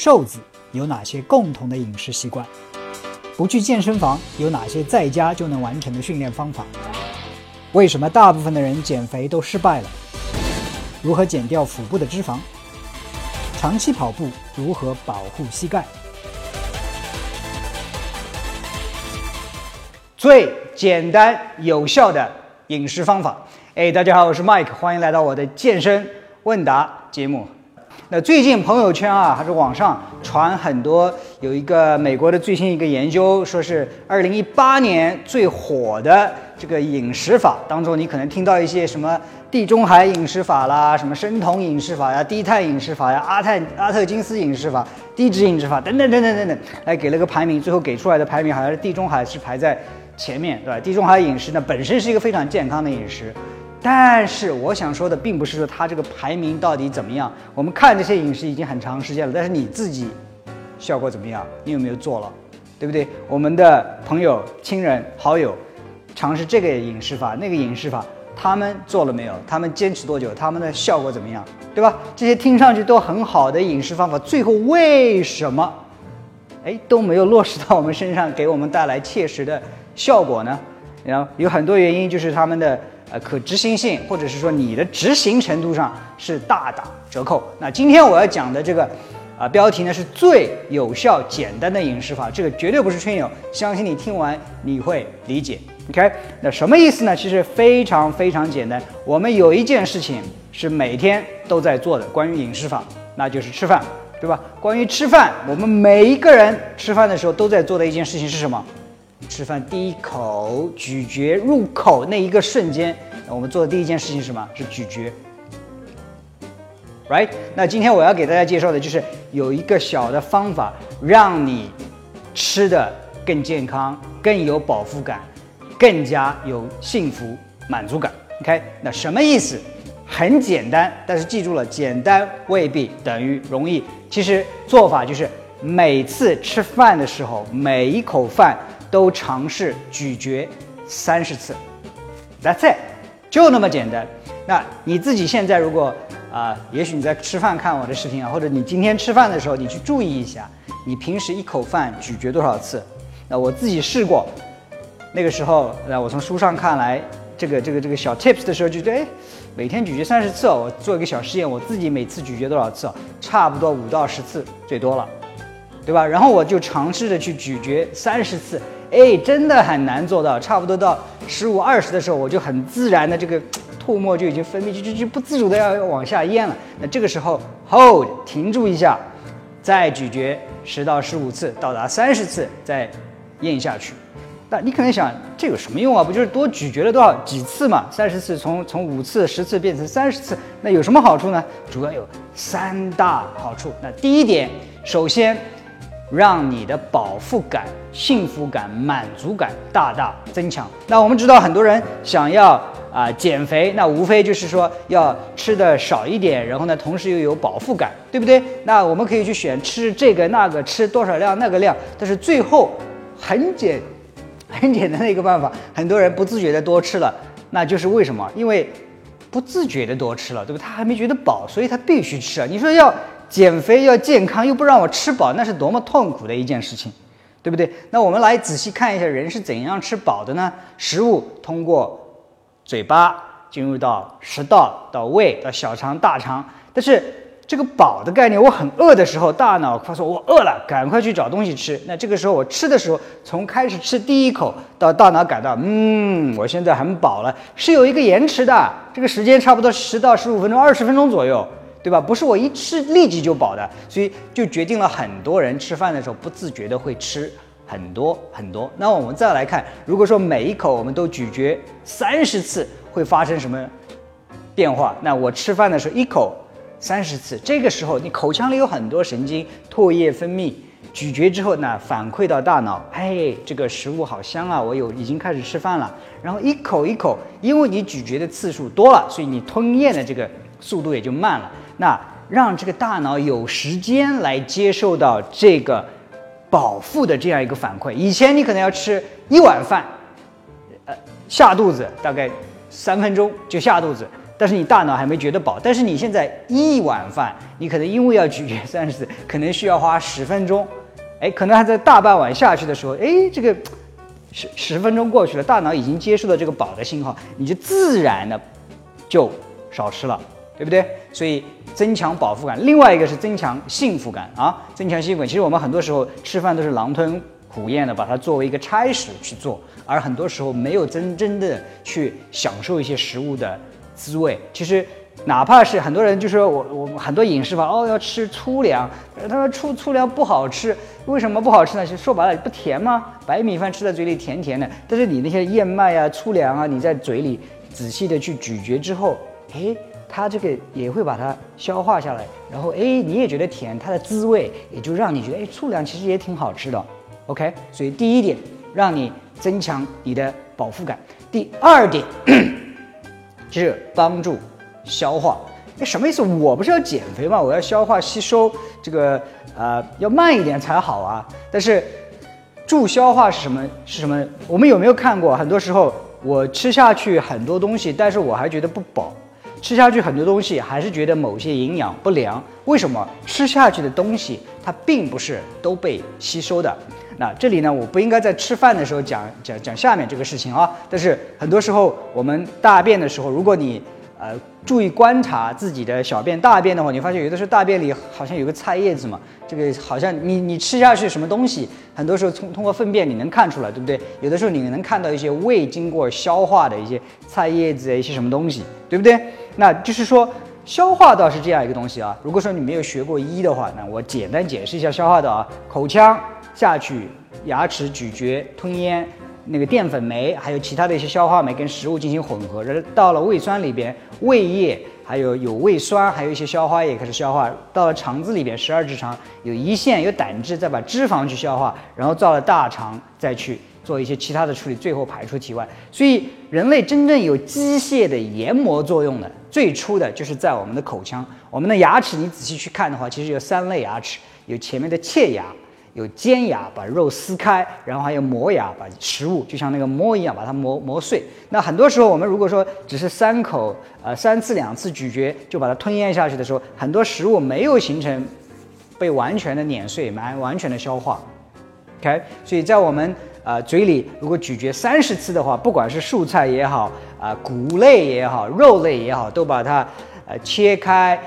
瘦子有哪些共同的饮食习惯？不去健身房有哪些在家就能完成的训练方法？为什么大部分的人减肥都失败了？如何减掉腹部的脂肪？长期跑步如何保护膝盖？最简单有效的饮食方法。哎，大家好，我是 Mike，欢迎来到我的健身问答节目。那最近朋友圈啊，还是网上传很多，有一个美国的最新一个研究，说是二零一八年最火的这个饮食法当中，你可能听到一些什么地中海饮食法啦，什么生酮饮食法呀、低碳饮食法呀、阿泰阿特金斯饮食法、低脂饮食法等等等等等等，来给了个排名，最后给出来的排名好像是地中海是排在前面，对吧？地中海饮食呢本身是一个非常健康的饮食。但是我想说的并不是说它这个排名到底怎么样，我们看这些饮食已经很长时间了，但是你自己效果怎么样？你有没有做了，对不对？我们的朋友、亲人、好友尝试这个饮食法、那个饮食法，他们做了没有？他们坚持多久？他们的效果怎么样？对吧？这些听上去都很好的饮食方法，最后为什么哎都没有落实到我们身上，给我们带来切实的效果呢？然后有很多原因，就是他们的。呃，可执行性，或者是说你的执行程度上是大打折扣。那今天我要讲的这个，啊，标题呢是最有效、简单的饮食法，这个绝对不是吹牛，相信你听完你会理解。OK，那什么意思呢？其实非常非常简单，我们有一件事情是每天都在做的，关于饮食法，那就是吃饭，对吧？关于吃饭，我们每一个人吃饭的时候都在做的一件事情是什么？吃饭第一口咀嚼入口那一个瞬间，我们做的第一件事情是什么？是咀嚼，right？那今天我要给大家介绍的就是有一个小的方法，让你吃的更健康、更有饱腹感、更加有幸福满足感。OK？那什么意思？很简单，但是记住了，简单未必等于容易。其实做法就是每次吃饭的时候，每一口饭。都尝试咀嚼三十次，That's it，就那么简单。那你自己现在如果啊，也许你在吃饭看我的视频啊，或者你今天吃饭的时候，你去注意一下，你平时一口饭咀嚼多少次？那我自己试过，那个时候，那我从书上看来，这个这个这个小 tips 的时候，就觉得哎，每天咀嚼三十次哦，我做一个小试验，我自己每次咀嚼多少次？哦差不多五到十次最多了，对吧？然后我就尝试着去咀嚼三十次。哎，真的很难做到。差不多到十五二十的时候，我就很自然的这个 唾沫就已经分泌，就就就不自主的要往下咽了。那这个时候 hold 停住一下，再咀嚼十到十五次，到达三十次再咽下去。那你可能想，这有什么用啊？不就是多咀嚼了多少几次嘛？三十次从从五次十次变成三十次，那有什么好处呢？主要有三大好处。那第一点，首先。让你的饱腹感、幸福感、满足感大大增强。那我们知道，很多人想要啊减肥，那无非就是说要吃的少一点，然后呢，同时又有饱腹感，对不对？那我们可以去选吃这个那个，吃多少量那个量，但是最后很简很简单的一个办法，很多人不自觉的多吃了，那就是为什么？因为不自觉的多吃了，对不对？他还没觉得饱，所以他必须吃啊。你说要。减肥要健康，又不让我吃饱，那是多么痛苦的一件事情，对不对？那我们来仔细看一下，人是怎样吃饱的呢？食物通过嘴巴进入到食道，到胃，到小肠、大肠。但是这个饱的概念，我很饿的时候，大脑他说我饿了，赶快去找东西吃。那这个时候我吃的时候，从开始吃第一口到大脑感到，嗯，我现在很饱了，是有一个延迟的，这个时间差不多十到十五分钟、二十分钟左右。对吧？不是我一吃立即就饱的，所以就决定了很多人吃饭的时候不自觉的会吃很多很多。那我们再来看，如果说每一口我们都咀嚼三十次，会发生什么变化？那我吃饭的时候一口三十次，这个时候你口腔里有很多神经，唾液分泌，咀嚼之后呢反馈到大脑，哎，这个食物好香啊，我有已经开始吃饭了。然后一口一口，因为你咀嚼的次数多了，所以你吞咽的这个速度也就慢了。那让这个大脑有时间来接受到这个饱腹的这样一个反馈。以前你可能要吃一碗饭，呃，下肚子大概三分钟就下肚子。但是你大脑还没觉得饱。但是你现在一碗饭，你可能因为要咀嚼三十次，可能需要花十分钟。哎，可能还在大半碗下去的时候，哎，这个十十分钟过去了，大脑已经接受了这个饱的信号，你就自然的就少吃了，对不对？所以增强饱腹感，另外一个是增强幸福感啊，增强幸福感。其实我们很多时候吃饭都是狼吞虎咽的，把它作为一个差事去做，而很多时候没有真正的去享受一些食物的滋味。其实。哪怕是很多人就说我我很多饮食法哦要吃粗粮，他说粗粗粮不好吃，为什么不好吃呢？其实说白了不甜吗？白米饭吃在嘴里甜甜的，但是你那些燕麦啊粗粮啊，你在嘴里仔细的去咀嚼之后，哎，它这个也会把它消化下来，然后哎你也觉得甜，它的滋味也就让你觉得哎粗粮其实也挺好吃的。OK，所以第一点让你增强你的饱腹感，第二点 就是帮助。消化，哎，什么意思？我不是要减肥吗？我要消化吸收，这个呃要慢一点才好啊。但是助消化是什么？是什么？我们有没有看过？很多时候我吃下去很多东西，但是我还觉得不饱，吃下去很多东西还是觉得某些营养不良。为什么？吃下去的东西它并不是都被吸收的。那这里呢，我不应该在吃饭的时候讲讲讲下面这个事情啊。但是很多时候我们大便的时候，如果你呃，注意观察自己的小便、大便的话，你发现有的时候大便里好像有个菜叶子嘛，这个好像你你吃下去什么东西，很多时候通通过粪便你能看出来，对不对？有的时候你能看到一些未经过消化的一些菜叶子、一些什么东西，对不对？那就是说消化道是这样一个东西啊。如果说你没有学过医的话，那我简单解释一下消化道啊，口腔下去，牙齿咀嚼、吞咽。那个淀粉酶，还有其他的一些消化酶跟食物进行混合，然后到了胃酸里边，胃液还有有胃酸，还有一些消化液开始消化，到了肠子里边，十二指肠有胰腺有胆汁，再把脂肪去消化，然后到了大肠再去做一些其他的处理，最后排出体外。所以人类真正有机械的研磨作用的，最初的就是在我们的口腔，我们的牙齿，你仔细去看的话，其实有三类牙齿，有前面的切牙。有尖牙把肉撕开，然后还有磨牙把食物就像那个磨一样把它磨磨碎。那很多时候我们如果说只是三口呃三次两次咀嚼就把它吞咽下去的时候，很多食物没有形成被完全的碾碎，完完全的消化。OK，所以在我们呃嘴里如果咀嚼三十次的话，不管是蔬菜也好啊谷类也好肉类也好，都把它呃切开。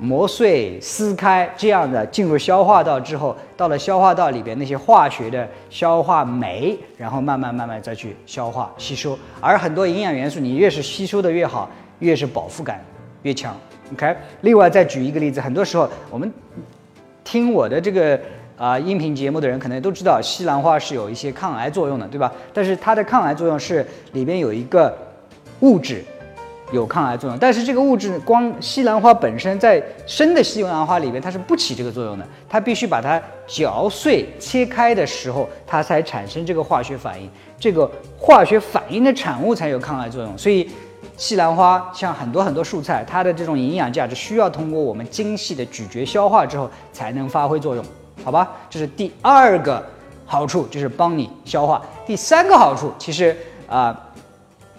磨碎、撕开，这样的进入消化道之后，到了消化道里边那些化学的消化酶，然后慢慢慢慢再去消化吸收。而很多营养元素，你越是吸收的越好，越是饱腹感越强。OK，另外再举一个例子，很多时候我们听我的这个啊音频节目的人，可能都知道西兰花是有一些抗癌作用的，对吧？但是它的抗癌作用是里边有一个物质。有抗癌作用，但是这个物质光西兰花本身在生的西兰花里边它是不起这个作用的，它必须把它嚼碎切开的时候，它才产生这个化学反应，这个化学反应的产物才有抗癌作用。所以西兰花像很多很多蔬菜，它的这种营养价值需要通过我们精细的咀嚼消化之后才能发挥作用，好吧？这是第二个好处，就是帮你消化。第三个好处其实啊，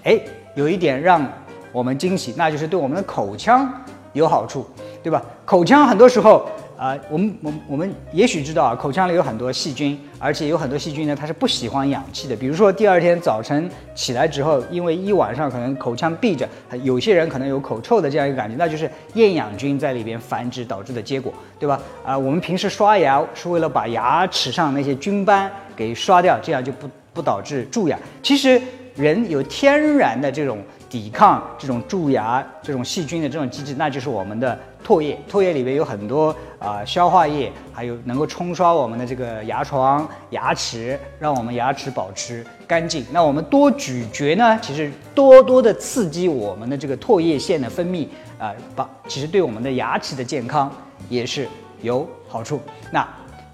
哎，有一点让。我们惊喜，那就是对我们的口腔有好处，对吧？口腔很多时候啊，我们我我们也许知道啊，口腔里有很多细菌，而且有很多细菌呢，它是不喜欢氧气的。比如说第二天早晨起来之后，因为一晚上可能口腔闭着，有些人可能有口臭的这样一个感觉，那就是厌氧菌在里边繁殖导致的结果，对吧？啊，我们平时刷牙是为了把牙齿上那些菌斑给刷掉，这样就不不导致蛀牙。其实人有天然的这种。抵抗这种蛀牙、这种细菌的这种机制，那就是我们的唾液。唾液里面有很多啊消化液，还有能够冲刷我们的这个牙床、牙齿，让我们牙齿保持干净。那我们多咀嚼呢，其实多多的刺激我们的这个唾液腺的分泌啊，把其实对我们的牙齿的健康也是有好处。那。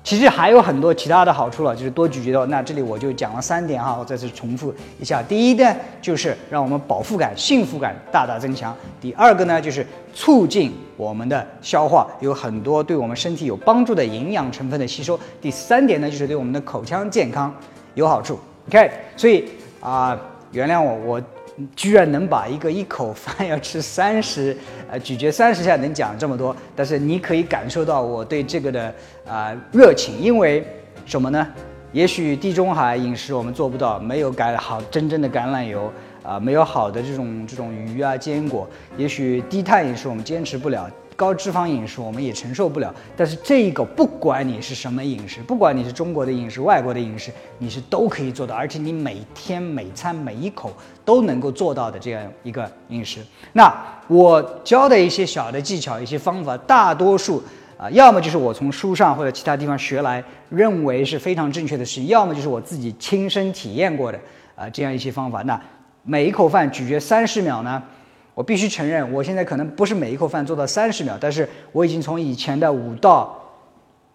其实还有很多其他的好处了，就是多咀嚼的。那这里我就讲了三点哈，我再次重复一下。第一呢，就是让我们饱腹感、幸福感大大增强；第二个呢，就是促进我们的消化，有很多对我们身体有帮助的营养成分的吸收；第三点呢，就是对我们的口腔健康有好处。OK，所以啊，原谅我，我居然能把一个一口饭要吃三十，呃，咀嚼三十下能讲这么多，但是你可以感受到我对这个的啊热情，因为什么呢？也许地中海饮食我们做不到，没有改好真正的橄榄油啊，没有好的这种这种鱼啊坚果，也许低碳饮食我们坚持不了。高脂肪饮食我们也承受不了，但是这一个不管你是什么饮食，不管你是中国的饮食、外国的饮食，你是都可以做到，而且你每天每餐每一口都能够做到的这样一个饮食。那我教的一些小的技巧、一些方法，大多数啊，要么就是我从书上或者其他地方学来，认为是非常正确的事情，要么就是我自己亲身体验过的啊，这样一些方法。那每一口饭咀嚼三十秒呢？我必须承认，我现在可能不是每一口饭做到三十秒，但是我已经从以前的五到，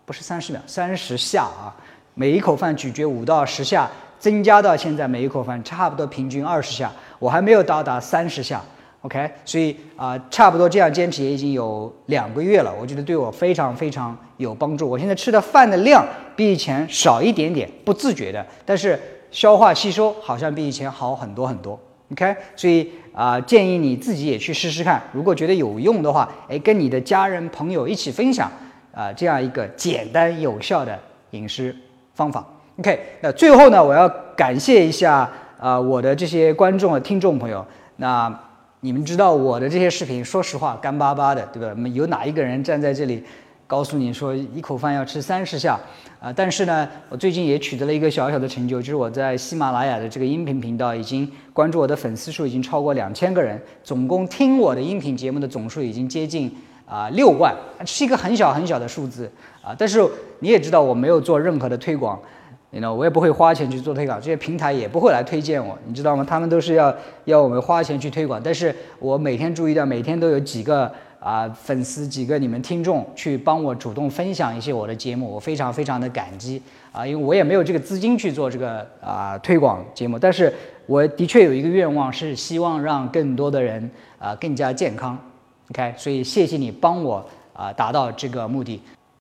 不是三十秒，三十下啊，每一口饭咀嚼五到十下，增加到现在每一口饭差不多平均二十下，我还没有到达三十下，OK，所以啊，差不多这样坚持也已经有两个月了，我觉得对我非常非常有帮助。我现在吃的饭的量比以前少一点点，不自觉的，但是消化吸收好像比以前好很多很多。OK，所以啊，建议你自己也去试试看。如果觉得有用的话，哎，跟你的家人朋友一起分享啊，这样一个简单有效的饮食方法。OK，那最后呢，我要感谢一下啊，我的这些观众和听众朋友。那你们知道我的这些视频，说实话干巴巴的，对吧？有哪一个人站在这里？告诉你说一口饭要吃三十下，啊，但是呢，我最近也取得了一个小小的成就，就是我在喜马拉雅的这个音频频道已经关注我的粉丝数已经超过两千个人，总共听我的音频节目的总数已经接近啊六万，是一个很小很小的数字啊。但是你也知道我没有做任何的推广，你知道我也不会花钱去做推广，这些平台也不会来推荐我，你知道吗？他们都是要要我们花钱去推广，但是我每天注意到每天都有几个。啊，粉丝几个你们听众去帮我主动分享一些我的节目，我非常非常的感激啊，因为我也没有这个资金去做这个啊推广节目，但是我的确有一个愿望是希望让更多的人啊更加健康，OK，所以谢谢你帮我啊达到这个目的。